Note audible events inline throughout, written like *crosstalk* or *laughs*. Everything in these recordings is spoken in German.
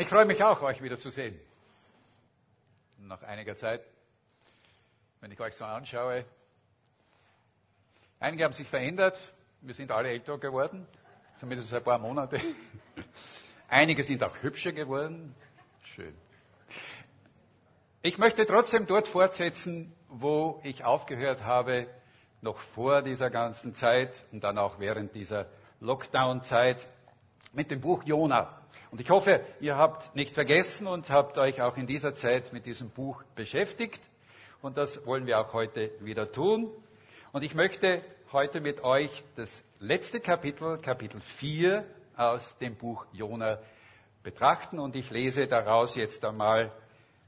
Ich freue mich auch, euch wieder zu sehen. Nach einiger Zeit, wenn ich euch so anschaue. Einige haben sich verändert. Wir sind alle älter geworden, zumindest ein paar Monate. *laughs* Einige sind auch hübscher geworden. Schön. Ich möchte trotzdem dort fortsetzen, wo ich aufgehört habe, noch vor dieser ganzen Zeit und dann auch während dieser Lockdown-Zeit mit dem Buch Jona. Und ich hoffe, ihr habt nicht vergessen und habt euch auch in dieser Zeit mit diesem Buch beschäftigt. Und das wollen wir auch heute wieder tun. Und ich möchte heute mit euch das letzte Kapitel, Kapitel 4 aus dem Buch Jona betrachten. Und ich lese daraus jetzt einmal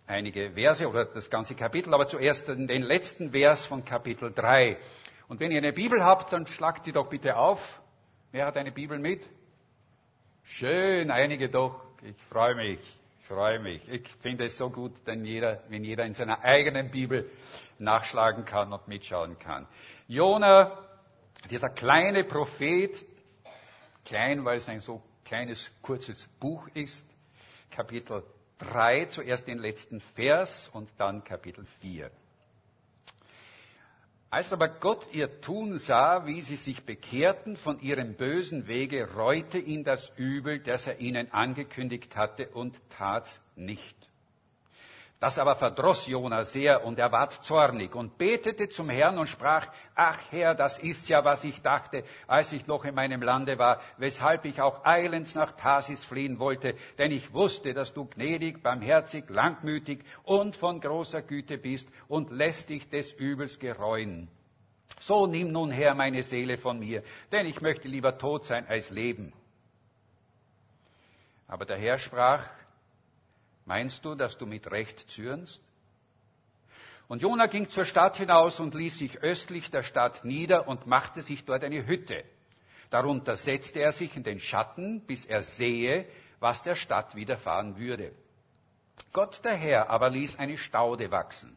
einige Verse oder das ganze Kapitel, aber zuerst den letzten Vers von Kapitel 3. Und wenn ihr eine Bibel habt, dann schlagt die doch bitte auf. Wer hat eine Bibel mit? Schön, einige doch. Ich freue mich, ich freue mich. Ich finde es so gut, wenn jeder, wenn jeder in seiner eigenen Bibel nachschlagen kann und mitschauen kann. Jona, dieser kleine Prophet, klein, weil es ein so kleines, kurzes Buch ist, Kapitel 3, zuerst den letzten Vers und dann Kapitel 4. Als aber Gott ihr Tun sah, wie sie sich bekehrten von ihrem bösen Wege, reute ihn das Übel, das er ihnen angekündigt hatte, und tat's nicht. Das aber verdross Jona sehr und er ward zornig und betete zum Herrn und sprach, ach Herr, das ist ja, was ich dachte, als ich noch in meinem Lande war, weshalb ich auch eilends nach Tarsis fliehen wollte, denn ich wusste, dass du gnädig, barmherzig, langmütig und von großer Güte bist und lässt dich des Übels gereuen. So nimm nun her meine Seele von mir, denn ich möchte lieber tot sein als leben. Aber der Herr sprach, Meinst du, dass du mit Recht zürnst? Und Jona ging zur Stadt hinaus und ließ sich östlich der Stadt nieder und machte sich dort eine Hütte. Darunter setzte er sich in den Schatten, bis er sehe, was der Stadt widerfahren würde. Gott der Herr aber ließ eine Staude wachsen.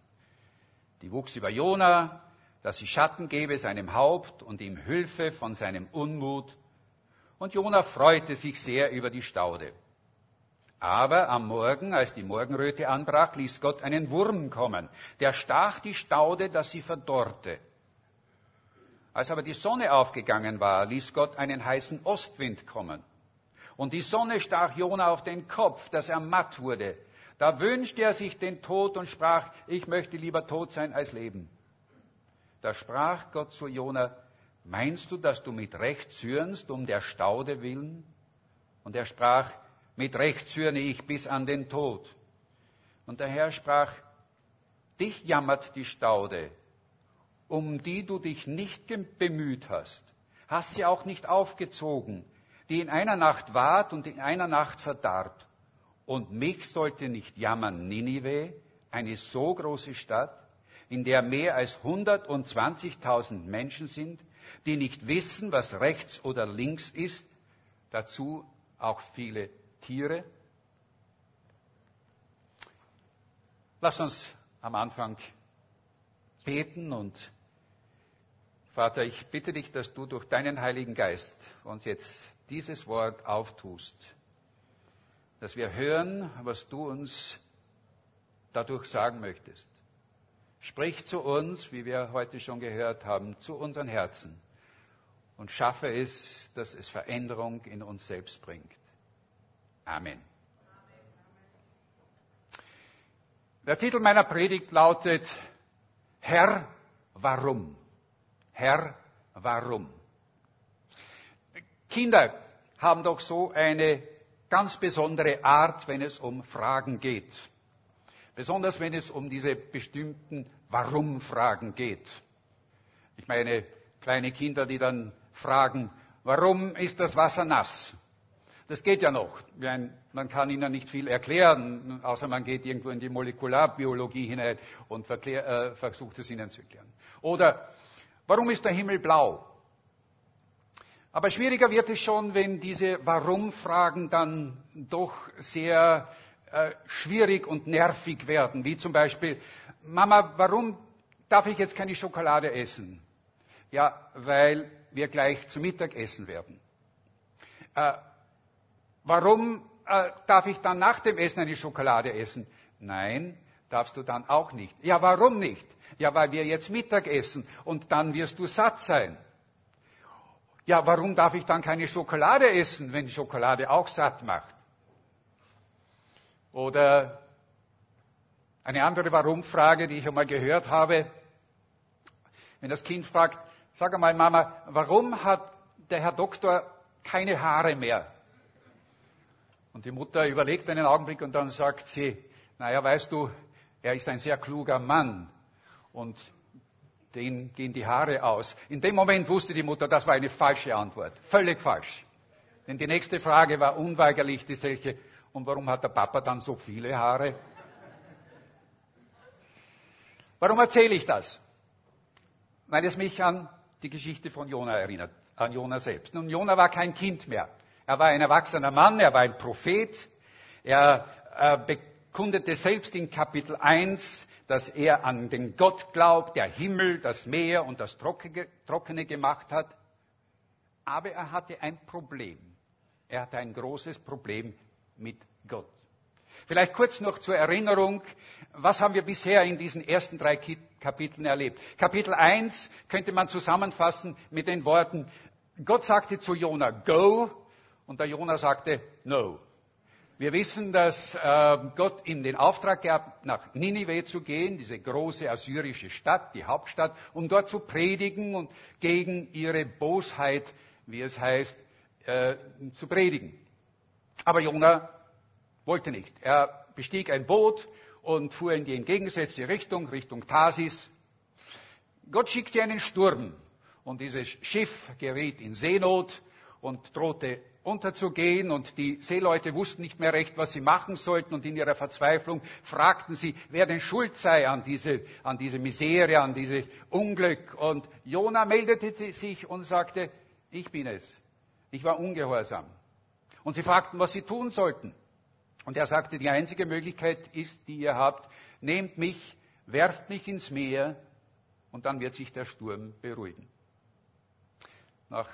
Die wuchs über Jona, dass sie Schatten gebe seinem Haupt und ihm Hilfe von seinem Unmut. Und Jona freute sich sehr über die Staude. Aber am Morgen, als die Morgenröte anbrach, ließ Gott einen Wurm kommen, der stach die Staude, dass sie verdorrte. Als aber die Sonne aufgegangen war, ließ Gott einen heißen Ostwind kommen. Und die Sonne stach Jona auf den Kopf, dass er matt wurde. Da wünschte er sich den Tod und sprach, ich möchte lieber tot sein als leben. Da sprach Gott zu Jona, meinst du, dass du mit Recht zürnst um der Staude willen? Und er sprach, mit Recht zürne ich bis an den Tod. Und der Herr sprach, dich jammert die Staude, um die du dich nicht bemüht hast, hast sie auch nicht aufgezogen, die in einer Nacht ward und in einer Nacht verdarb. Und mich sollte nicht jammern Ninive, eine so große Stadt, in der mehr als 120.000 Menschen sind, die nicht wissen, was rechts oder links ist, dazu auch viele Tiere. Lass uns am Anfang beten und Vater, ich bitte dich, dass du durch deinen Heiligen Geist uns jetzt dieses Wort auftust, dass wir hören, was du uns dadurch sagen möchtest. Sprich zu uns, wie wir heute schon gehört haben, zu unseren Herzen und schaffe es, dass es Veränderung in uns selbst bringt. Amen. Der Titel meiner Predigt lautet Herr, warum? Herr, warum? Kinder haben doch so eine ganz besondere Art, wenn es um Fragen geht. Besonders wenn es um diese bestimmten Warum-Fragen geht. Ich meine, kleine Kinder, die dann fragen, warum ist das Wasser nass? Das geht ja noch. Man kann ihnen nicht viel erklären, außer man geht irgendwo in die Molekularbiologie hinein und äh, versucht es ihnen zu erklären. Oder warum ist der Himmel blau? Aber schwieriger wird es schon, wenn diese Warum-Fragen dann doch sehr äh, schwierig und nervig werden. Wie zum Beispiel, Mama, warum darf ich jetzt keine Schokolade essen? Ja, weil wir gleich zu Mittag essen werden. Äh, Warum äh, darf ich dann nach dem Essen eine Schokolade essen? Nein, darfst du dann auch nicht. Ja, warum nicht? Ja, weil wir jetzt Mittag essen und dann wirst du satt sein. Ja, warum darf ich dann keine Schokolade essen, wenn Schokolade auch satt macht? Oder eine andere Warum-Frage, die ich einmal gehört habe, wenn das Kind fragt, sag einmal Mama, warum hat der Herr Doktor keine Haare mehr? Und die Mutter überlegt einen Augenblick und dann sagt sie, naja, weißt du, er ist ein sehr kluger Mann und denen gehen die Haare aus. In dem Moment wusste die Mutter, das war eine falsche Antwort. Völlig falsch. Denn die nächste Frage war unweigerlich die solche, und warum hat der Papa dann so viele Haare? Warum erzähle ich das? Weil es mich an die Geschichte von Jona erinnert, an Jona selbst. Nun, Jona war kein Kind mehr. Er war ein erwachsener Mann, er war ein Prophet. Er äh, bekundete selbst in Kapitel 1, dass er an den Gott glaubt, der Himmel, das Meer und das Trockene gemacht hat. Aber er hatte ein Problem. Er hatte ein großes Problem mit Gott. Vielleicht kurz noch zur Erinnerung, was haben wir bisher in diesen ersten drei Kapiteln erlebt? Kapitel 1 könnte man zusammenfassen mit den Worten, Gott sagte zu Jona, go, und der Jona sagte, no. Wir wissen, dass äh, Gott ihm den Auftrag gab, nach Ninive zu gehen, diese große assyrische Stadt, die Hauptstadt, um dort zu predigen und gegen ihre Bosheit, wie es heißt, äh, zu predigen. Aber Jona wollte nicht. Er bestieg ein Boot und fuhr in die entgegengesetzte Richtung, Richtung Tarsis. Gott schickte einen Sturm und dieses Schiff geriet in Seenot und drohte unterzugehen und die Seeleute wussten nicht mehr recht, was sie machen sollten und in ihrer Verzweiflung fragten sie, wer denn schuld sei an diese, an diese Misere, an dieses Unglück. Und Jona meldete sich und sagte, ich bin es. Ich war ungehorsam. Und sie fragten, was sie tun sollten. Und er sagte, die einzige Möglichkeit ist, die ihr habt, nehmt mich, werft mich ins Meer und dann wird sich der Sturm beruhigen. Nach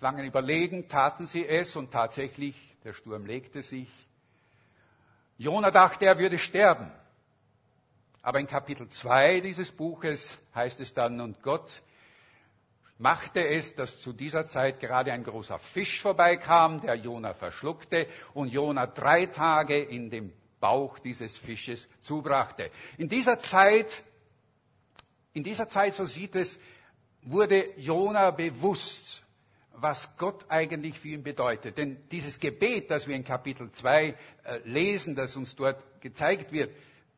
langem Überlegen taten sie es und tatsächlich, der Sturm legte sich. Jona dachte, er würde sterben. Aber in Kapitel 2 dieses Buches heißt es dann, und Gott machte es, dass zu dieser Zeit gerade ein großer Fisch vorbeikam, der Jona verschluckte und Jona drei Tage in dem Bauch dieses Fisches zubrachte. In dieser Zeit, in dieser Zeit, so sieht es, wurde Jona bewusst, was Gott eigentlich für ihn bedeutet. Denn dieses Gebet, das wir in Kapitel 2 äh, lesen, das uns dort gezeigt wird,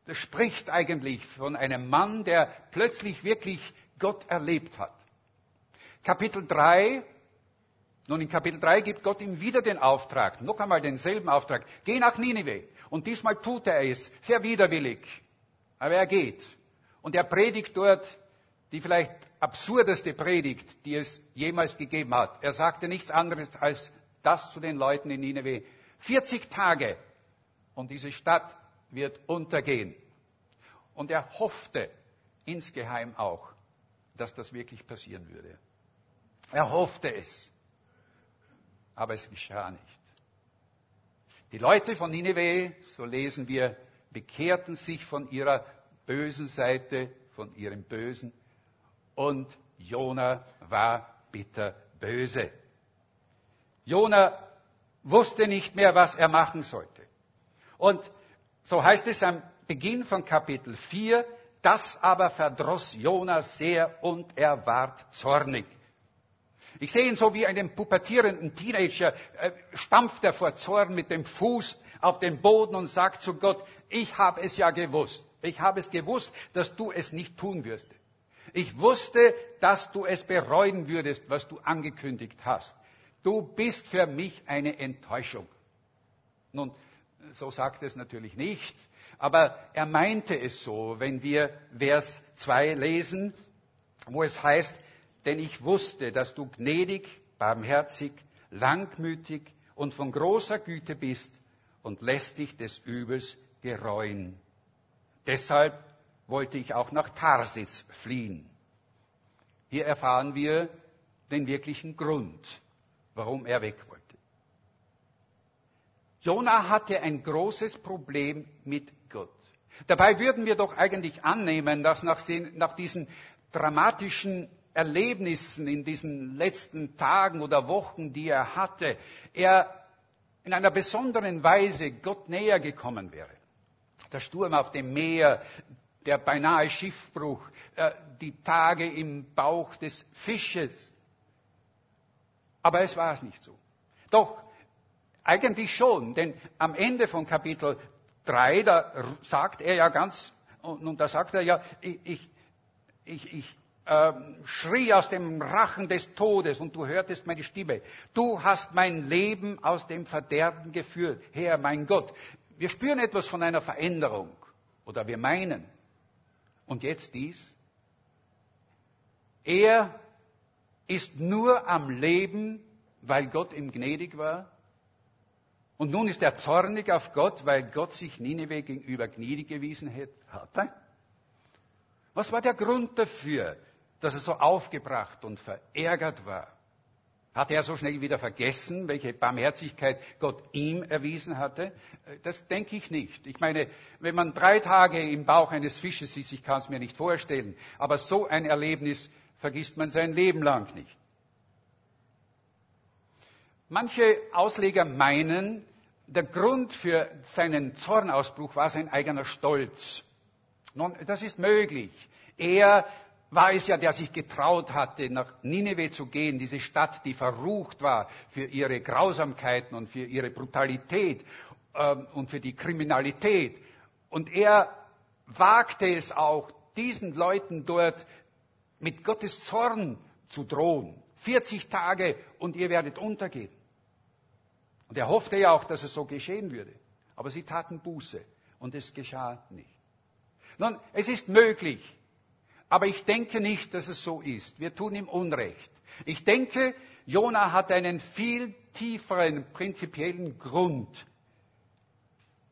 das spricht eigentlich von einem Mann, der plötzlich wirklich Gott erlebt hat. Kapitel 3, nun in Kapitel 3 gibt Gott ihm wieder den Auftrag, noch einmal denselben Auftrag, geh nach Ninive. Und diesmal tut er es, sehr widerwillig. Aber er geht. Und er predigt dort die vielleicht absurdeste Predigt, die es jemals gegeben hat. Er sagte nichts anderes als das zu den Leuten in Nineveh. 40 Tage und diese Stadt wird untergehen. Und er hoffte insgeheim auch, dass das wirklich passieren würde. Er hoffte es, aber es geschah nicht. Die Leute von Nineveh, so lesen wir, bekehrten sich von ihrer bösen Seite, von ihrem Bösen, und Jona war bitter böse. Jona wusste nicht mehr, was er machen sollte. Und so heißt es am Beginn von Kapitel 4, das aber verdross Jona sehr und er ward zornig. Ich sehe ihn so wie einen pubertierenden Teenager, äh, stampft er vor Zorn mit dem Fuß auf den Boden und sagt zu Gott, ich habe es ja gewusst. Ich habe es gewusst, dass du es nicht tun wirst. Ich wusste, dass du es bereuen würdest, was du angekündigt hast. Du bist für mich eine Enttäuschung. Nun, so sagt es natürlich nicht, aber er meinte es so, wenn wir Vers 2 lesen, wo es heißt, denn ich wusste, dass du gnädig, barmherzig, langmütig und von großer Güte bist und lässt dich des Übels gereuen. Deshalb wollte ich auch nach Tarsis fliehen. Hier erfahren wir den wirklichen Grund, warum er weg wollte. Jona hatte ein großes Problem mit Gott. Dabei würden wir doch eigentlich annehmen, dass nach, nach diesen dramatischen Erlebnissen in diesen letzten Tagen oder Wochen, die er hatte, er in einer besonderen Weise Gott näher gekommen wäre. Der Sturm auf dem Meer, der beinahe Schiffbruch, äh, die Tage im Bauch des Fisches. Aber es war es nicht so. Doch, eigentlich schon, denn am Ende von Kapitel 3, da sagt er ja ganz, und, da sagt er ja, ich, ich, ich, ich äh, schrie aus dem Rachen des Todes und du hörtest meine Stimme. Du hast mein Leben aus dem Verderben geführt, Herr, mein Gott. Wir spüren etwas von einer Veränderung oder wir meinen. Und jetzt dies. Er ist nur am Leben, weil Gott ihm gnädig war. Und nun ist er zornig auf Gott, weil Gott sich Nineveh gegenüber gnädig gewiesen hatte. Was war der Grund dafür, dass er so aufgebracht und verärgert war? Hat er so schnell wieder vergessen, welche Barmherzigkeit Gott ihm erwiesen hatte? Das denke ich nicht. Ich meine, wenn man drei Tage im Bauch eines Fisches ist, ich kann es mir nicht vorstellen, aber so ein Erlebnis vergisst man sein Leben lang nicht. Manche Ausleger meinen, der Grund für seinen Zornausbruch war sein eigener Stolz. Nun, das ist möglich. Er war es ja, der sich getraut hatte, nach Nineveh zu gehen, diese Stadt, die verrucht war für ihre Grausamkeiten und für ihre Brutalität ähm, und für die Kriminalität. Und er wagte es auch, diesen Leuten dort mit Gottes Zorn zu drohen. 40 Tage und ihr werdet untergehen. Und er hoffte ja auch, dass es so geschehen würde. Aber sie taten Buße und es geschah nicht. Nun, es ist möglich, aber ich denke nicht, dass es so ist. Wir tun ihm Unrecht. Ich denke, Jona hat einen viel tieferen prinzipiellen Grund.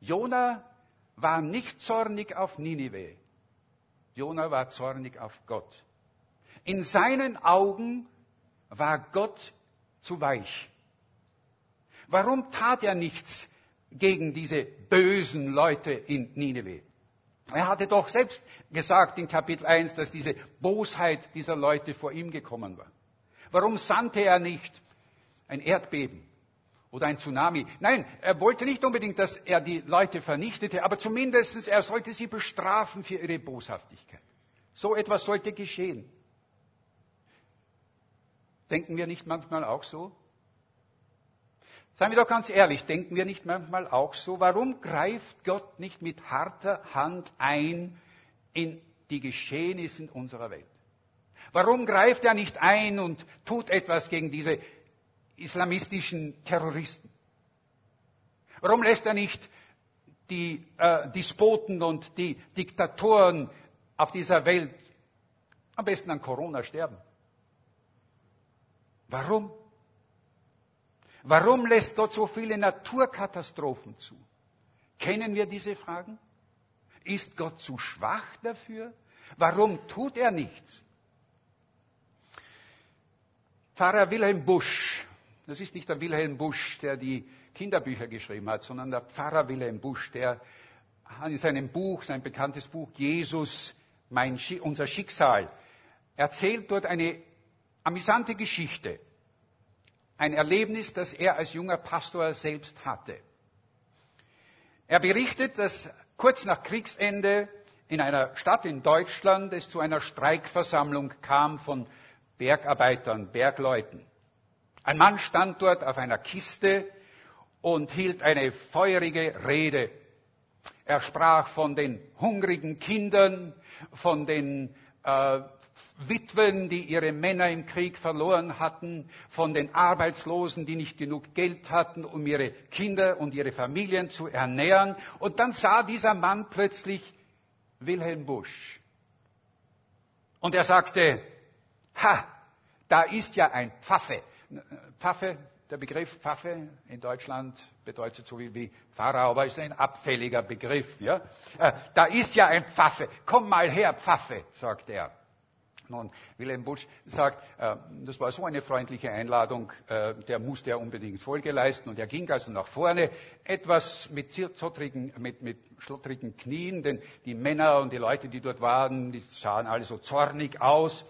Jona war nicht zornig auf Ninive. Jona war zornig auf Gott. In seinen Augen war Gott zu weich. Warum tat er nichts gegen diese bösen Leute in Nineveh? Er hatte doch selbst gesagt in Kapitel 1, dass diese Bosheit dieser Leute vor ihm gekommen war. Warum sandte er nicht ein Erdbeben oder ein Tsunami? Nein, er wollte nicht unbedingt, dass er die Leute vernichtete, aber zumindest er sollte sie bestrafen für ihre Boshaftigkeit. So etwas sollte geschehen. Denken wir nicht manchmal auch so? Seien wir doch ganz ehrlich, denken wir nicht manchmal auch so, warum greift Gott nicht mit harter Hand ein in die Geschehnisse unserer Welt? Warum greift er nicht ein und tut etwas gegen diese islamistischen Terroristen? Warum lässt er nicht die äh, Despoten und die Diktatoren auf dieser Welt am besten an Corona sterben? Warum? Warum lässt Gott so viele Naturkatastrophen zu? Kennen wir diese Fragen? Ist Gott zu schwach dafür? Warum tut er nichts? Pfarrer Wilhelm Busch, das ist nicht der Wilhelm Busch, der die Kinderbücher geschrieben hat, sondern der Pfarrer Wilhelm Busch, der in seinem Buch, sein bekanntes Buch Jesus, mein, unser Schicksal, erzählt dort eine amüsante Geschichte ein Erlebnis, das er als junger Pastor selbst hatte. Er berichtet, dass kurz nach Kriegsende in einer Stadt in Deutschland es zu einer Streikversammlung kam von Bergarbeitern, Bergleuten. Ein Mann stand dort auf einer Kiste und hielt eine feurige Rede. Er sprach von den hungrigen Kindern, von den äh, Witwen, die ihre Männer im Krieg verloren hatten, von den Arbeitslosen, die nicht genug Geld hatten, um ihre Kinder und ihre Familien zu ernähren. Und dann sah dieser Mann plötzlich Wilhelm Busch. Und er sagte, ha, da ist ja ein Pfaffe. Pfaffe, der Begriff Pfaffe in Deutschland bedeutet so wie, wie Pharao, aber ist ein abfälliger Begriff. Ja? Äh, da ist ja ein Pfaffe. Komm mal her, Pfaffe, sagt er. Nun, Wilhelm Busch sagt, äh, das war so eine freundliche Einladung, äh, der musste ja unbedingt Folge leisten und er ging also nach vorne, etwas mit, zottrigen, mit, mit schlottrigen Knien, denn die Männer und die Leute, die dort waren, die sahen alle so zornig aus.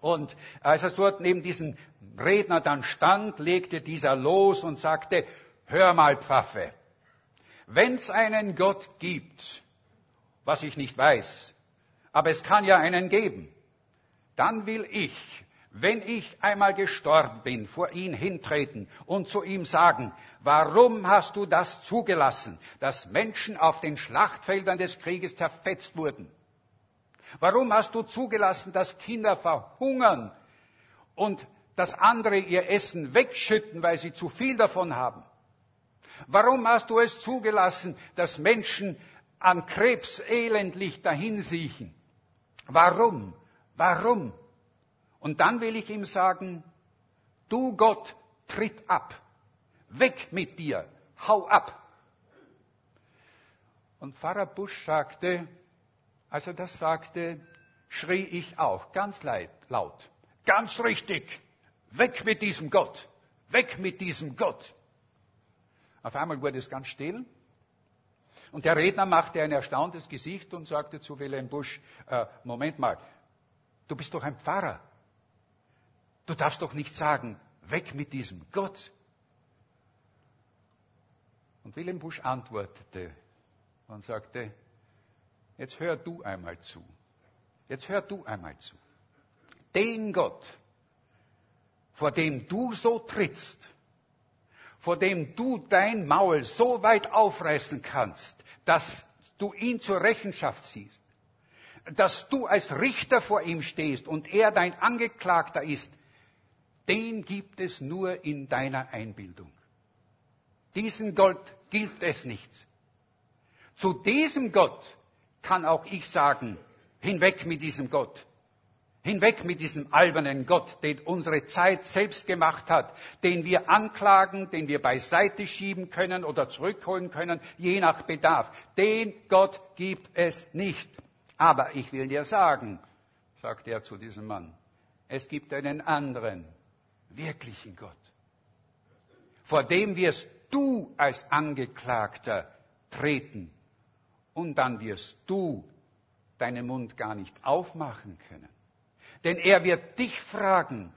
Und als er dort neben diesem Redner dann stand, legte dieser los und sagte, hör mal, Pfaffe, wenn's einen Gott gibt, was ich nicht weiß, aber es kann ja einen geben, dann will ich, wenn ich einmal gestorben bin, vor ihn hintreten und zu ihm sagen, warum hast du das zugelassen, dass Menschen auf den Schlachtfeldern des Krieges zerfetzt wurden? Warum hast du zugelassen, dass Kinder verhungern und dass andere ihr Essen wegschütten, weil sie zu viel davon haben? Warum hast du es zugelassen, dass Menschen an Krebs elendlich dahinsiechen? Warum? Warum? Und dann will ich ihm sagen, du Gott, tritt ab. Weg mit dir. Hau ab. Und Pfarrer Busch sagte, als er das sagte, schrie ich auch ganz laut. Ganz richtig. Weg mit diesem Gott. Weg mit diesem Gott. Auf einmal wurde es ganz still. Und der Redner machte ein erstauntes Gesicht und sagte zu Wilhelm Busch, äh, Moment mal, Du bist doch ein Pfarrer. Du darfst doch nicht sagen, weg mit diesem Gott. Und Wilhelm Busch antwortete und sagte, jetzt hör du einmal zu. Jetzt hör du einmal zu. Den Gott, vor dem du so trittst, vor dem du dein Maul so weit aufreißen kannst, dass du ihn zur Rechenschaft ziehst, dass du als Richter vor ihm stehst und er dein Angeklagter ist, den gibt es nur in deiner Einbildung. Diesen Gott gilt es nicht. Zu diesem Gott kann auch ich sagen, hinweg mit diesem Gott. Hinweg mit diesem albernen Gott, den unsere Zeit selbst gemacht hat, den wir anklagen, den wir beiseite schieben können oder zurückholen können, je nach Bedarf. Den Gott gibt es nicht. Aber ich will dir sagen, sagt er zu diesem Mann, es gibt einen anderen, wirklichen Gott. Vor dem wirst du als Angeklagter treten und dann wirst du deinen Mund gar nicht aufmachen können. Denn er wird dich fragen,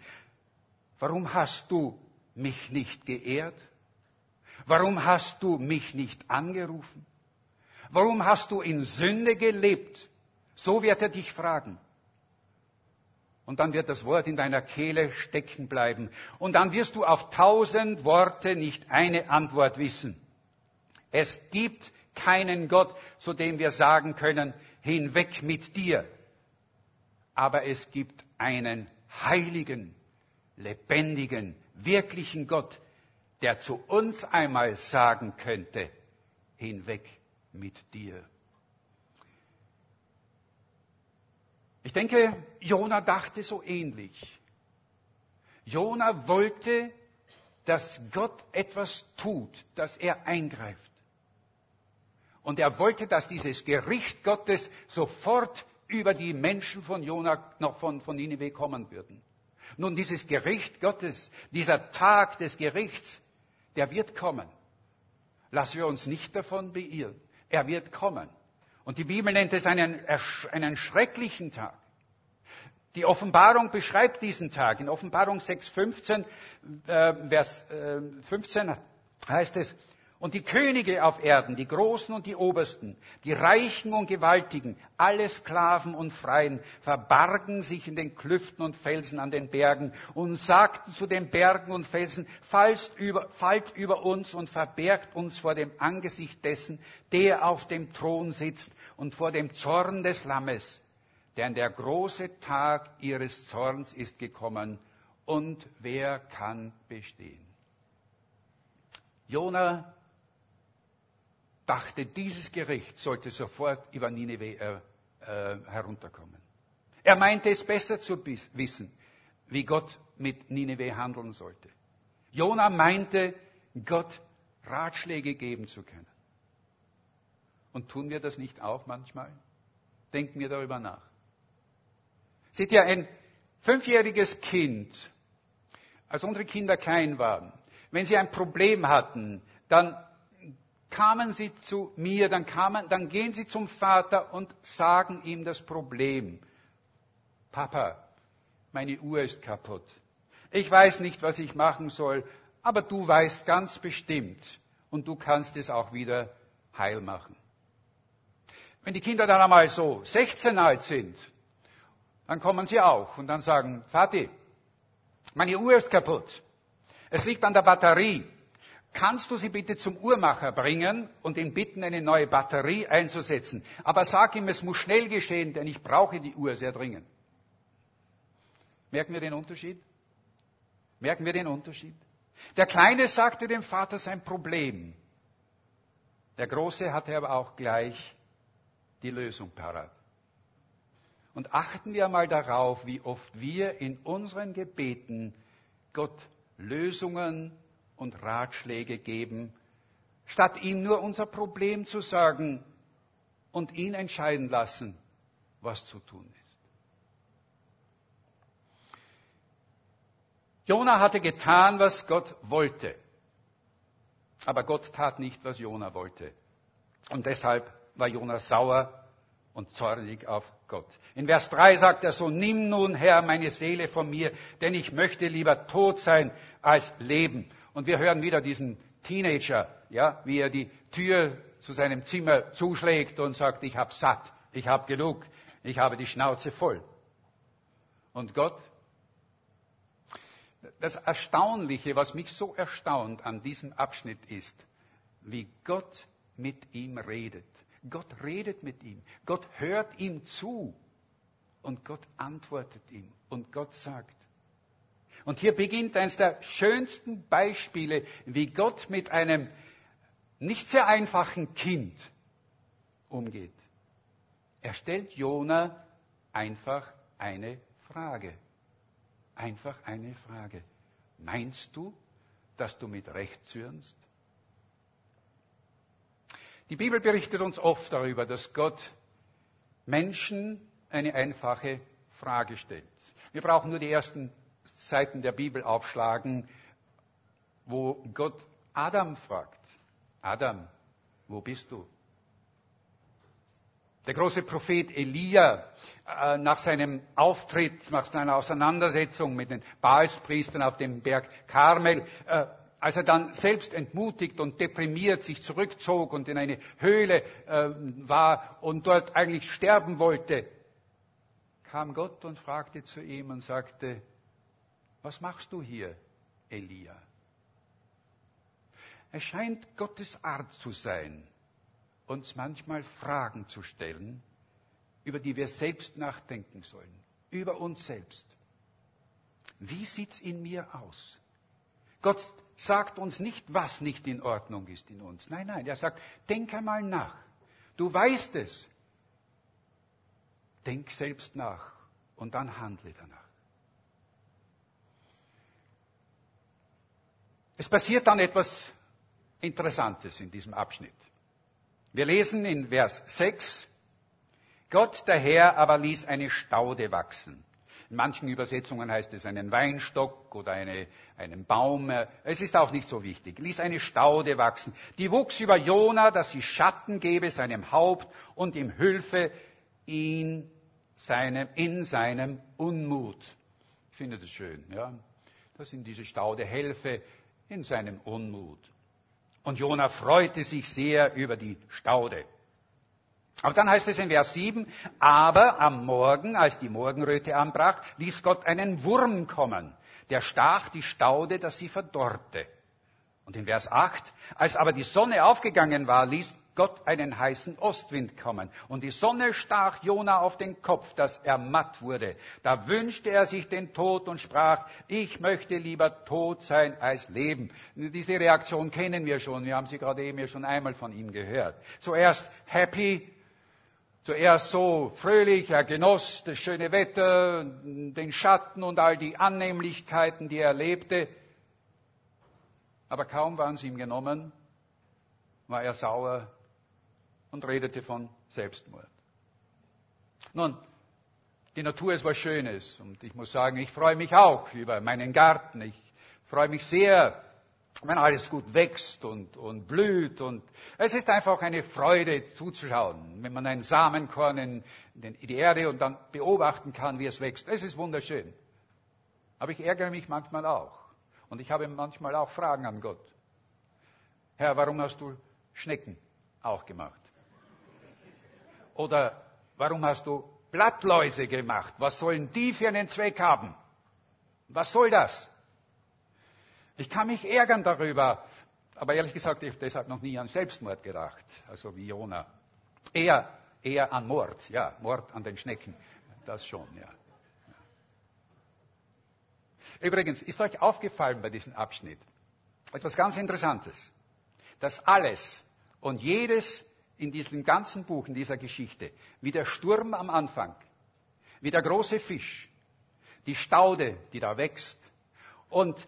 warum hast du mich nicht geehrt? Warum hast du mich nicht angerufen? Warum hast du in Sünde gelebt? So wird er dich fragen. Und dann wird das Wort in deiner Kehle stecken bleiben. Und dann wirst du auf tausend Worte nicht eine Antwort wissen. Es gibt keinen Gott, zu dem wir sagen können, hinweg mit dir. Aber es gibt einen heiligen, lebendigen, wirklichen Gott, der zu uns einmal sagen könnte, hinweg mit dir. Ich denke, Jona dachte so ähnlich. Jona wollte, dass Gott etwas tut, dass er eingreift. Und er wollte, dass dieses Gericht Gottes sofort über die Menschen von Jona, noch von, von Nineveh kommen würden. Nun, dieses Gericht Gottes, dieser Tag des Gerichts, der wird kommen. Lassen wir uns nicht davon beirren. Er wird kommen. Und die Bibel nennt es einen, einen schrecklichen Tag. Die Offenbarung beschreibt diesen Tag. In Offenbarung 6.15, äh, Vers äh, 15 heißt es, und die Könige auf Erden, die Großen und die Obersten, die Reichen und Gewaltigen, alle Sklaven und Freien, verbargen sich in den Klüften und Felsen an den Bergen und sagten zu den Bergen und Felsen, fallt über, fallt über uns und verbergt uns vor dem Angesicht dessen, der auf dem Thron sitzt und vor dem Zorn des Lammes. Denn der große Tag ihres Zorns ist gekommen und wer kann bestehen? Jona dachte, dieses Gericht sollte sofort über Nineveh äh, äh, herunterkommen. Er meinte es besser zu wissen, wie Gott mit Nineveh handeln sollte. Jona meinte, Gott Ratschläge geben zu können. Und tun wir das nicht auch manchmal? Denken wir darüber nach. Seht ihr, ein fünfjähriges Kind, als unsere Kinder klein waren, wenn sie ein Problem hatten, dann kamen sie zu mir, dann, kamen, dann gehen sie zum Vater und sagen ihm das Problem. Papa, meine Uhr ist kaputt. Ich weiß nicht, was ich machen soll, aber du weißt ganz bestimmt und du kannst es auch wieder heil machen. Wenn die Kinder dann einmal so 16 alt sind, dann kommen sie auch und dann sagen, Vati, meine Uhr ist kaputt. Es liegt an der Batterie. Kannst du sie bitte zum Uhrmacher bringen und ihn bitten, eine neue Batterie einzusetzen? Aber sag ihm, es muss schnell geschehen, denn ich brauche die Uhr sehr dringend. Merken wir den Unterschied? Merken wir den Unterschied? Der Kleine sagte dem Vater sein Problem. Der Große hatte aber auch gleich die Lösung parat. Und achten wir mal darauf, wie oft wir in unseren Gebeten Gott Lösungen und Ratschläge geben, statt ihm nur unser Problem zu sagen und ihn entscheiden lassen, was zu tun ist. Jona hatte getan, was Gott wollte. Aber Gott tat nicht, was Jona wollte. Und deshalb war Jona sauer und zornig auf Gott. In Vers 3 sagt er so, nimm nun Herr meine Seele von mir, denn ich möchte lieber tot sein als leben. Und wir hören wieder diesen Teenager, ja, wie er die Tür zu seinem Zimmer zuschlägt und sagt, ich habe satt, ich habe genug, ich habe die Schnauze voll. Und Gott das Erstaunliche, was mich so erstaunt an diesem Abschnitt ist, wie Gott mit ihm redet. Gott redet mit ihm. Gott hört ihm zu. Und Gott antwortet ihm. Und Gott sagt. Und hier beginnt eines der schönsten Beispiele, wie Gott mit einem nicht sehr einfachen Kind umgeht. Er stellt Jona einfach eine Frage. Einfach eine Frage. Meinst du, dass du mit Recht zürnst? Die Bibel berichtet uns oft darüber, dass Gott Menschen eine einfache Frage stellt. Wir brauchen nur die ersten Seiten der Bibel aufschlagen, wo Gott Adam fragt. Adam, wo bist du? Der große Prophet Elia äh, nach seinem Auftritt, nach seiner Auseinandersetzung mit den Baalspriestern auf dem Berg Karmel, äh, als er dann selbst entmutigt und deprimiert sich zurückzog und in eine Höhle äh, war und dort eigentlich sterben wollte, kam Gott und fragte zu ihm und sagte, was machst du hier, Elia? Es scheint Gottes Art zu sein, uns manchmal Fragen zu stellen, über die wir selbst nachdenken sollen, über uns selbst. Wie sieht's in mir aus? Gott sagt uns nicht, was nicht in Ordnung ist in uns. Nein, nein, er sagt, denk einmal nach. Du weißt es. Denk selbst nach und dann handle danach. Es passiert dann etwas Interessantes in diesem Abschnitt. Wir lesen in Vers 6, Gott der Herr aber ließ eine Staude wachsen. In manchen Übersetzungen heißt es einen Weinstock oder eine, einen Baum. Es ist auch nicht so wichtig. Ließ eine Staude wachsen. Die wuchs über Jona, dass sie Schatten gebe seinem Haupt und ihm Hilfe in seinem, in seinem Unmut. Ich finde das schön, ja. Dass ihm diese Staude helfe in seinem Unmut. Und Jona freute sich sehr über die Staude. Aber dann heißt es in Vers 7, aber am Morgen, als die Morgenröte anbrach, ließ Gott einen Wurm kommen, der stach die Staude, dass sie verdorrte. Und in Vers 8, als aber die Sonne aufgegangen war, ließ Gott einen heißen Ostwind kommen. Und die Sonne stach Jona auf den Kopf, dass er matt wurde. Da wünschte er sich den Tod und sprach, ich möchte lieber tot sein als leben. Diese Reaktion kennen wir schon. Wir haben sie gerade eben ja schon einmal von ihm gehört. Zuerst happy, zuerst so fröhlich, er genoss das schöne Wetter, den Schatten und all die Annehmlichkeiten, die er erlebte. Aber kaum waren sie ihm genommen, war er sauer und redete von Selbstmord. Nun, Die Natur ist was Schönes und ich muss sagen, ich freue mich auch über meinen Garten. Ich freue mich sehr, wenn alles gut wächst und, und blüht und es ist einfach eine Freude zuzuschauen, wenn man ein Samenkorn in, in die Erde und dann beobachten kann, wie es wächst. Es ist wunderschön. Aber ich ärgere mich manchmal auch und ich habe manchmal auch Fragen an Gott. Herr, warum hast du Schnecken auch gemacht? Oder warum hast du Blattläuse gemacht. Was sollen die für einen Zweck haben? Was soll das? Ich kann mich ärgern darüber, aber ehrlich gesagt, ich habe deshalb noch nie an Selbstmord gedacht, also wie Jona. Eher, eher an Mord, ja, Mord an den Schnecken, das schon, ja. Übrigens, ist euch aufgefallen bei diesem Abschnitt etwas ganz Interessantes, dass alles und jedes in diesem ganzen Buch, in dieser Geschichte, wie der Sturm am Anfang, wie der große Fisch, die Staude, die da wächst und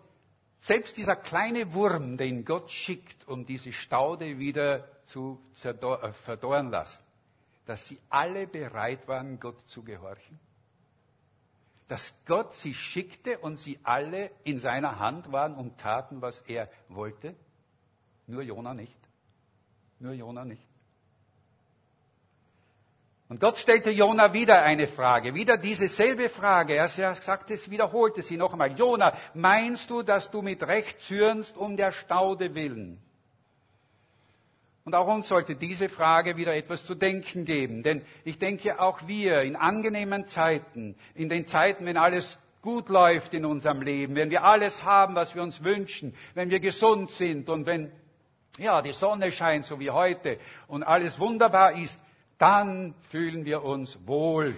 selbst dieser kleine Wurm, den Gott schickt, um diese Staude wieder zu äh, verdorren lassen, dass sie alle bereit waren, Gott zu gehorchen? Dass Gott sie schickte und sie alle in seiner Hand waren und taten, was er wollte? Nur Jona nicht. Nur Jona nicht. Und Gott stellte Jona wieder eine Frage, wieder dieselbe Frage. Er sagte, es wiederholte sie noch einmal. Jona, meinst du, dass du mit Recht zürnst um der Staude willen? Und auch uns sollte diese Frage wieder etwas zu denken geben. Denn ich denke, auch wir in angenehmen Zeiten, in den Zeiten, wenn alles gut läuft in unserem Leben, wenn wir alles haben, was wir uns wünschen, wenn wir gesund sind und wenn ja, die Sonne scheint, so wie heute, und alles wunderbar ist, dann fühlen wir uns wohl.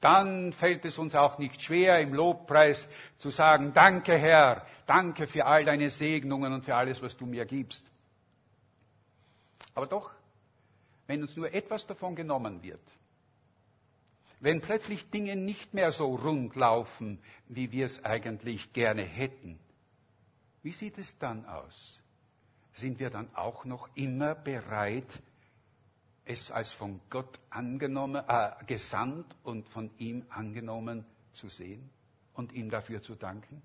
Dann fällt es uns auch nicht schwer, im Lobpreis zu sagen, danke Herr, danke für all deine Segnungen und für alles, was du mir gibst. Aber doch, wenn uns nur etwas davon genommen wird, wenn plötzlich Dinge nicht mehr so rund laufen, wie wir es eigentlich gerne hätten, wie sieht es dann aus? Sind wir dann auch noch immer bereit, es als von Gott angenommen, äh, gesandt und von ihm angenommen zu sehen und ihm dafür zu danken?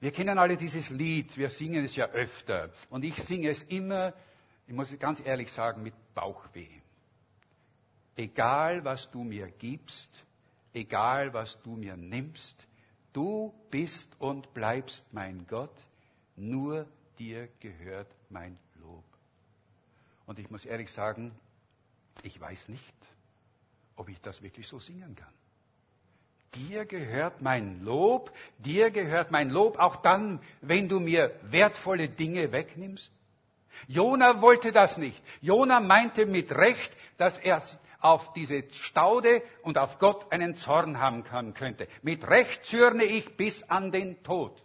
Wir kennen alle dieses Lied, wir singen es ja öfter und ich singe es immer, ich muss ganz ehrlich sagen, mit Bauchweh. Egal was du mir gibst, egal was du mir nimmst, du bist und bleibst mein Gott, nur dir gehört mein und ich muss ehrlich sagen, ich weiß nicht, ob ich das wirklich so singen kann. Dir gehört mein Lob, dir gehört mein Lob auch dann, wenn du mir wertvolle Dinge wegnimmst. Jona wollte das nicht. Jona meinte mit Recht, dass er auf diese Staude und auf Gott einen Zorn haben kann, könnte. Mit Recht zürne ich bis an den Tod.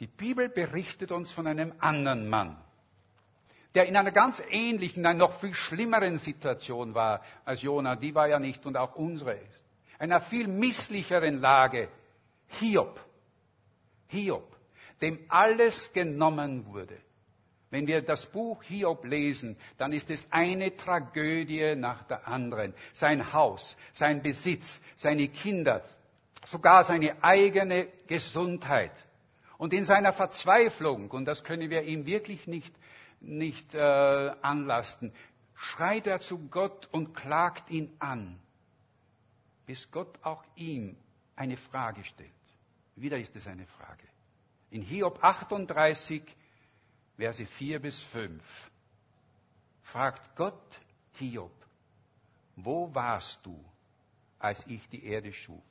Die Bibel berichtet uns von einem anderen Mann, der in einer ganz ähnlichen, einer noch viel schlimmeren Situation war als Jona. Die war ja nicht und auch unsere ist. Einer viel misslicheren Lage. Hiob. Hiob, dem alles genommen wurde. Wenn wir das Buch Hiob lesen, dann ist es eine Tragödie nach der anderen. Sein Haus, sein Besitz, seine Kinder, sogar seine eigene Gesundheit. Und in seiner Verzweiflung, und das können wir ihm wirklich nicht, nicht äh, anlasten, schreit er zu Gott und klagt ihn an, bis Gott auch ihm eine Frage stellt. Wieder ist es eine Frage. In Hiob 38, Verse 4 bis 5, fragt Gott Hiob, wo warst du, als ich die Erde schuf?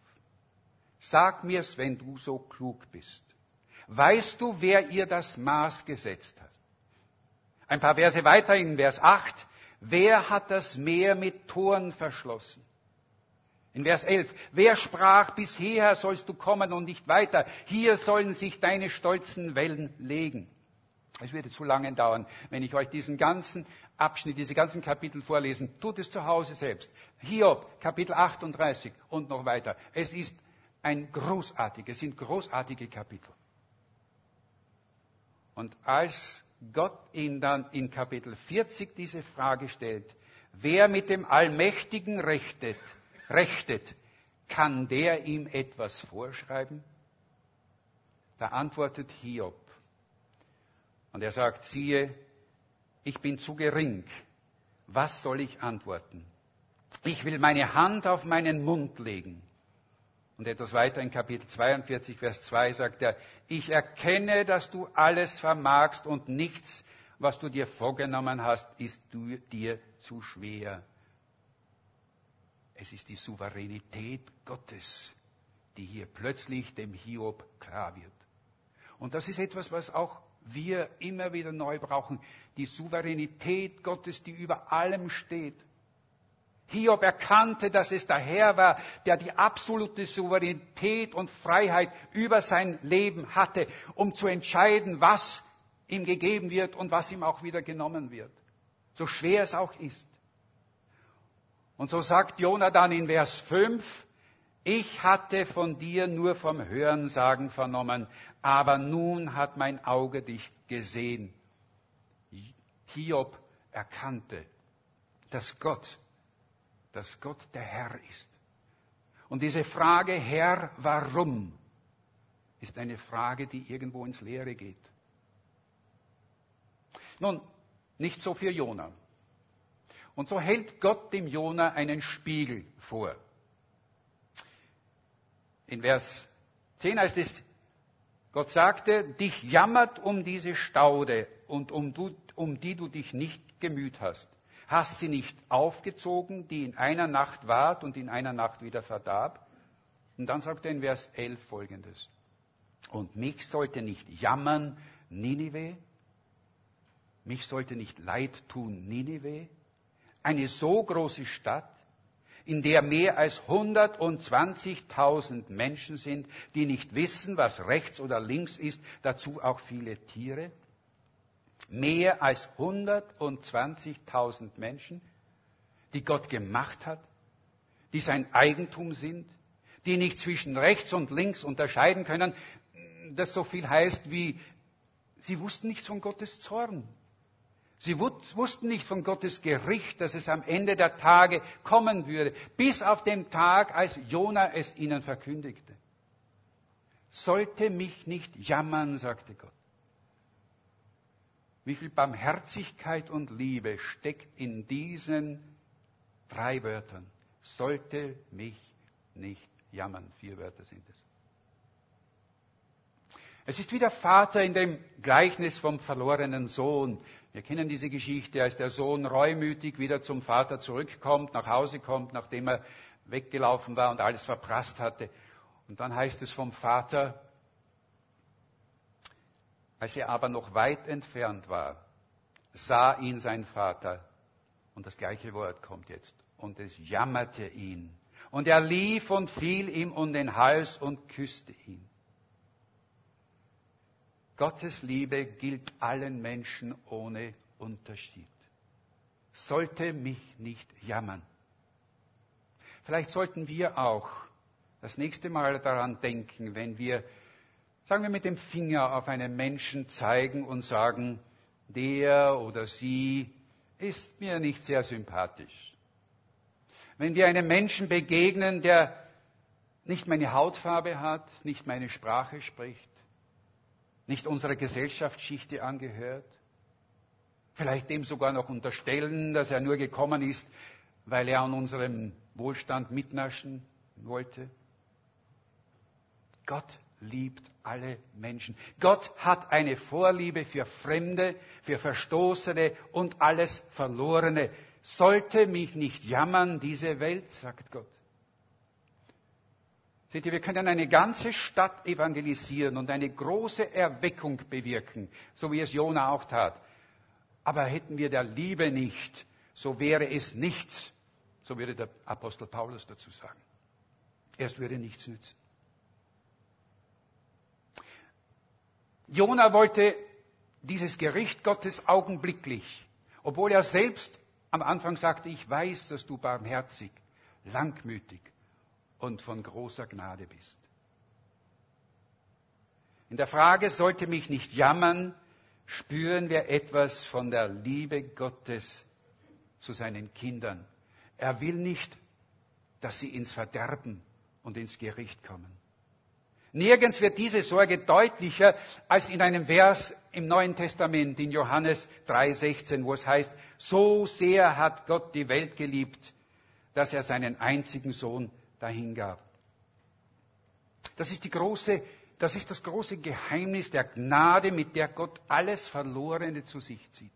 Sag mir's, wenn du so klug bist. Weißt du, wer ihr das Maß gesetzt hat? Ein paar Verse weiter in Vers 8. Wer hat das Meer mit Toren verschlossen? In Vers 11. Wer sprach, bis hierher sollst du kommen und nicht weiter? Hier sollen sich deine stolzen Wellen legen. Es würde zu lange dauern, wenn ich euch diesen ganzen Abschnitt, diese ganzen Kapitel vorlesen. Tut es zu Hause selbst. Hiob, Kapitel 38 und noch weiter. Es ist ein großartiges, es sind großartige Kapitel. Und als Gott ihn dann in Kapitel 40 diese Frage stellt, wer mit dem Allmächtigen rechtet, rechtet, kann der ihm etwas vorschreiben? Da antwortet Hiob. Und er sagt, siehe, ich bin zu gering. Was soll ich antworten? Ich will meine Hand auf meinen Mund legen. Und etwas weiter in Kapitel 42, Vers 2 sagt er, ich erkenne, dass du alles vermagst und nichts, was du dir vorgenommen hast, ist dir zu schwer. Es ist die Souveränität Gottes, die hier plötzlich dem Hiob klar wird. Und das ist etwas, was auch wir immer wieder neu brauchen. Die Souveränität Gottes, die über allem steht. Hiob erkannte, dass es der Herr war, der die absolute Souveränität und Freiheit über sein Leben hatte, um zu entscheiden, was ihm gegeben wird und was ihm auch wieder genommen wird. So schwer es auch ist. Und so sagt Jonah dann in Vers 5, ich hatte von dir nur vom Hörensagen vernommen, aber nun hat mein Auge dich gesehen. Hiob erkannte, dass Gott dass Gott der Herr ist. Und diese Frage, Herr, warum, ist eine Frage, die irgendwo ins Leere geht. Nun, nicht so für Jona. Und so hält Gott dem Jona einen Spiegel vor. In Vers 10 heißt es, Gott sagte, dich jammert um diese Staude und um, du, um die du dich nicht gemüht hast. Hast sie nicht aufgezogen, die in einer Nacht ward und in einer Nacht wieder verdarb? Und dann sagt er in Vers 11 folgendes. Und mich sollte nicht jammern Ninive, mich sollte nicht leid tun Ninive, eine so große Stadt, in der mehr als 120.000 Menschen sind, die nicht wissen, was rechts oder links ist, dazu auch viele Tiere mehr als 120.000 Menschen, die Gott gemacht hat, die sein Eigentum sind, die nicht zwischen rechts und links unterscheiden können, das so viel heißt wie, sie wussten nichts von Gottes Zorn. Sie wussten nicht von Gottes Gericht, dass es am Ende der Tage kommen würde, bis auf den Tag, als Jona es ihnen verkündigte. Sollte mich nicht jammern, sagte Gott. Wie viel Barmherzigkeit und Liebe steckt in diesen drei Wörtern? Sollte mich nicht jammern. Vier Wörter sind es. Es ist wie der Vater in dem Gleichnis vom verlorenen Sohn. Wir kennen diese Geschichte, als der Sohn reumütig wieder zum Vater zurückkommt, nach Hause kommt, nachdem er weggelaufen war und alles verprasst hatte. Und dann heißt es vom Vater, als er aber noch weit entfernt war, sah ihn sein Vater, und das gleiche Wort kommt jetzt, und es jammerte ihn. Und er lief und fiel ihm um den Hals und küsste ihn. Gottes Liebe gilt allen Menschen ohne Unterschied. Sollte mich nicht jammern. Vielleicht sollten wir auch das nächste Mal daran denken, wenn wir sagen wir, mit dem Finger auf einen Menschen zeigen und sagen, der oder sie ist mir nicht sehr sympathisch. Wenn wir einem Menschen begegnen, der nicht meine Hautfarbe hat, nicht meine Sprache spricht, nicht unserer Gesellschaftsschichte angehört, vielleicht dem sogar noch unterstellen, dass er nur gekommen ist, weil er an unserem Wohlstand mitnaschen wollte. Gott liebt alle Menschen. Gott hat eine Vorliebe für Fremde, für Verstoßene und alles Verlorene. Sollte mich nicht jammern diese Welt, sagt Gott. Seht ihr, wir können eine ganze Stadt evangelisieren und eine große Erweckung bewirken, so wie es Jona auch tat. Aber hätten wir der Liebe nicht, so wäre es nichts, so würde der Apostel Paulus dazu sagen. Erst würde nichts nützen. Jona wollte dieses Gericht Gottes augenblicklich, obwohl er selbst am Anfang sagte, ich weiß, dass du barmherzig, langmütig und von großer Gnade bist. In der Frage, sollte mich nicht jammern, spüren wir etwas von der Liebe Gottes zu seinen Kindern. Er will nicht, dass sie ins Verderben und ins Gericht kommen. Nirgends wird diese Sorge deutlicher als in einem Vers im Neuen Testament, in Johannes 3,16, wo es heißt, so sehr hat Gott die Welt geliebt, dass er seinen einzigen Sohn dahingab. Das ist die große, das ist das große Geheimnis der Gnade, mit der Gott alles Verlorene zu sich zieht.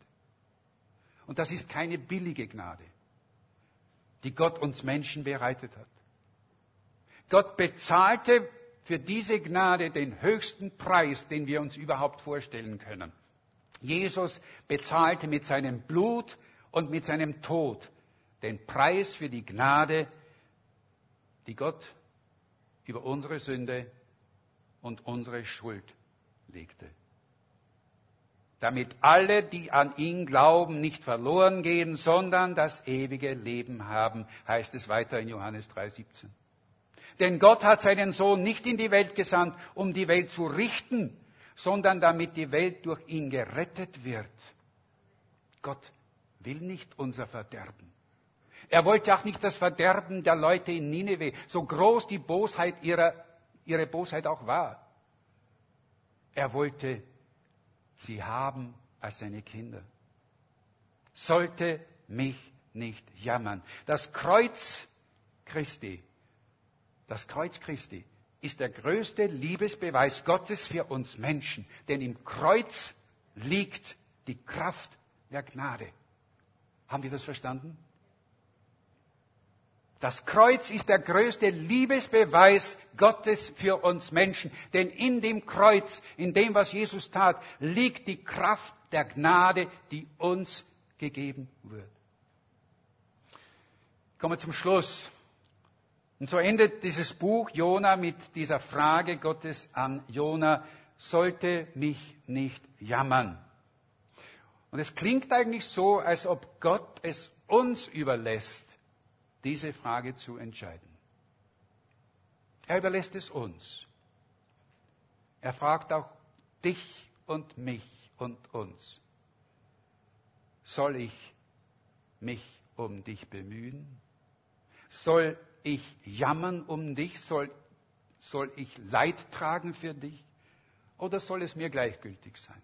Und das ist keine billige Gnade, die Gott uns Menschen bereitet hat. Gott bezahlte für diese Gnade den höchsten Preis, den wir uns überhaupt vorstellen können. Jesus bezahlte mit seinem Blut und mit seinem Tod den Preis für die Gnade, die Gott über unsere Sünde und unsere Schuld legte. Damit alle, die an ihn glauben, nicht verloren gehen, sondern das ewige Leben haben, heißt es weiter in Johannes 3,17. Denn Gott hat seinen Sohn nicht in die Welt gesandt, um die Welt zu richten, sondern damit die Welt durch ihn gerettet wird. Gott will nicht unser Verderben. Er wollte auch nicht das Verderben der Leute in Nineveh, so groß die Bosheit ihrer, ihre Bosheit auch war. Er wollte sie haben als seine Kinder. Sollte mich nicht jammern. Das Kreuz Christi das Kreuz Christi ist der größte Liebesbeweis Gottes für uns Menschen, denn im Kreuz liegt die Kraft der Gnade. Haben wir das verstanden? Das Kreuz ist der größte Liebesbeweis Gottes für uns Menschen, denn in dem Kreuz, in dem, was Jesus tat, liegt die Kraft der Gnade, die uns gegeben wird. Kommen wir zum Schluss. Und so endet dieses Buch Jona mit dieser Frage Gottes an Jona, sollte mich nicht jammern. Und es klingt eigentlich so, als ob Gott es uns überlässt, diese Frage zu entscheiden. Er überlässt es uns. Er fragt auch dich und mich und uns. Soll ich mich um dich bemühen? Soll ich jammern um dich? Soll, soll ich Leid tragen für dich? Oder soll es mir gleichgültig sein?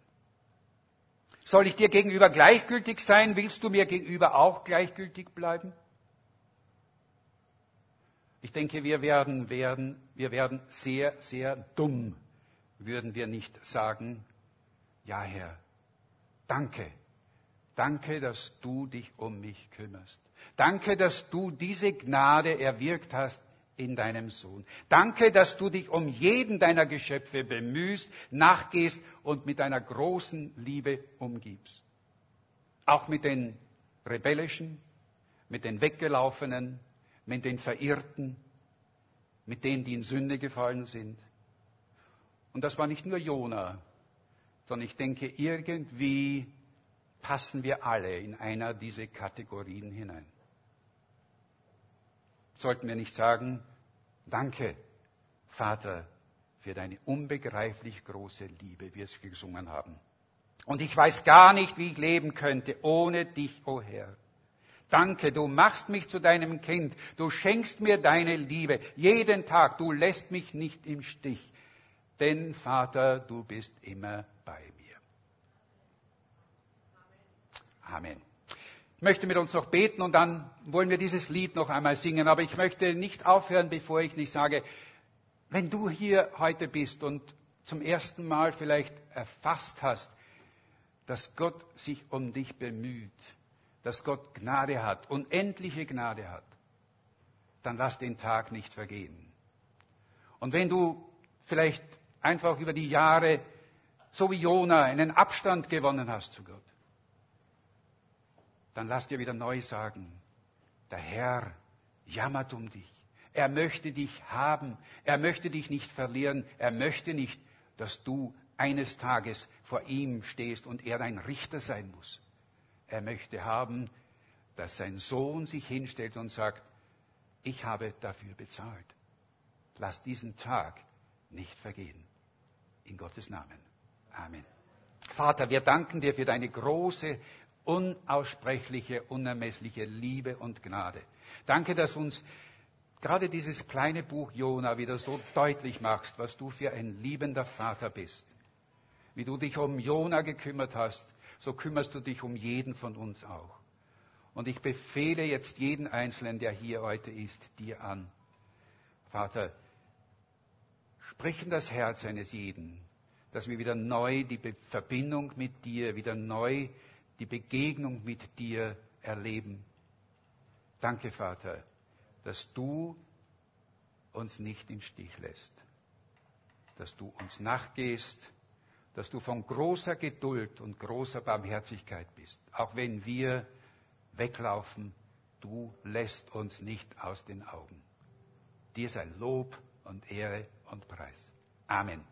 Soll ich dir gegenüber gleichgültig sein? Willst du mir gegenüber auch gleichgültig bleiben? Ich denke, wir werden, werden, wir werden sehr, sehr dumm, würden wir nicht sagen, ja Herr, danke, danke, dass du dich um mich kümmerst. Danke, dass du diese Gnade erwirkt hast in deinem Sohn. Danke, dass du dich um jeden deiner Geschöpfe bemühst, nachgehst und mit deiner großen Liebe umgibst. Auch mit den Rebellischen, mit den Weggelaufenen, mit den Verirrten, mit denen, die in Sünde gefallen sind. Und das war nicht nur Jona, sondern ich denke, irgendwie passen wir alle in einer dieser Kategorien hinein. Sollten wir nicht sagen, danke, Vater, für deine unbegreiflich große Liebe, wie wir es gesungen haben. Und ich weiß gar nicht, wie ich leben könnte ohne dich, o oh Herr. Danke, du machst mich zu deinem Kind, du schenkst mir deine Liebe jeden Tag, du lässt mich nicht im Stich, denn Vater, du bist immer bei mir. Amen. Ich möchte mit uns noch beten und dann wollen wir dieses Lied noch einmal singen. Aber ich möchte nicht aufhören, bevor ich nicht sage, wenn du hier heute bist und zum ersten Mal vielleicht erfasst hast, dass Gott sich um dich bemüht, dass Gott Gnade hat, unendliche Gnade hat, dann lass den Tag nicht vergehen. Und wenn du vielleicht einfach über die Jahre, so wie Jona, einen Abstand gewonnen hast zu Gott, dann lass dir wieder neu sagen, der Herr jammert um dich. Er möchte dich haben. Er möchte dich nicht verlieren. Er möchte nicht, dass du eines Tages vor ihm stehst und er dein Richter sein muss. Er möchte haben, dass sein Sohn sich hinstellt und sagt, ich habe dafür bezahlt. Lass diesen Tag nicht vergehen. In Gottes Namen. Amen. Vater, wir danken dir für deine große, unaussprechliche, unermessliche Liebe und Gnade. Danke, dass uns gerade dieses kleine Buch Jona wieder so deutlich machst, was du für ein liebender Vater bist. Wie du dich um Jona gekümmert hast, so kümmerst du dich um jeden von uns auch. Und ich befehle jetzt jeden Einzelnen, der hier heute ist, dir an. Vater, sprich in das Herz eines jeden, dass wir wieder neu die Verbindung mit dir, wieder neu die Begegnung mit dir erleben. Danke, Vater, dass du uns nicht im Stich lässt, dass du uns nachgehst, dass du von großer Geduld und großer Barmherzigkeit bist, auch wenn wir weglaufen, du lässt uns nicht aus den Augen. Dir sei Lob und Ehre und Preis. Amen.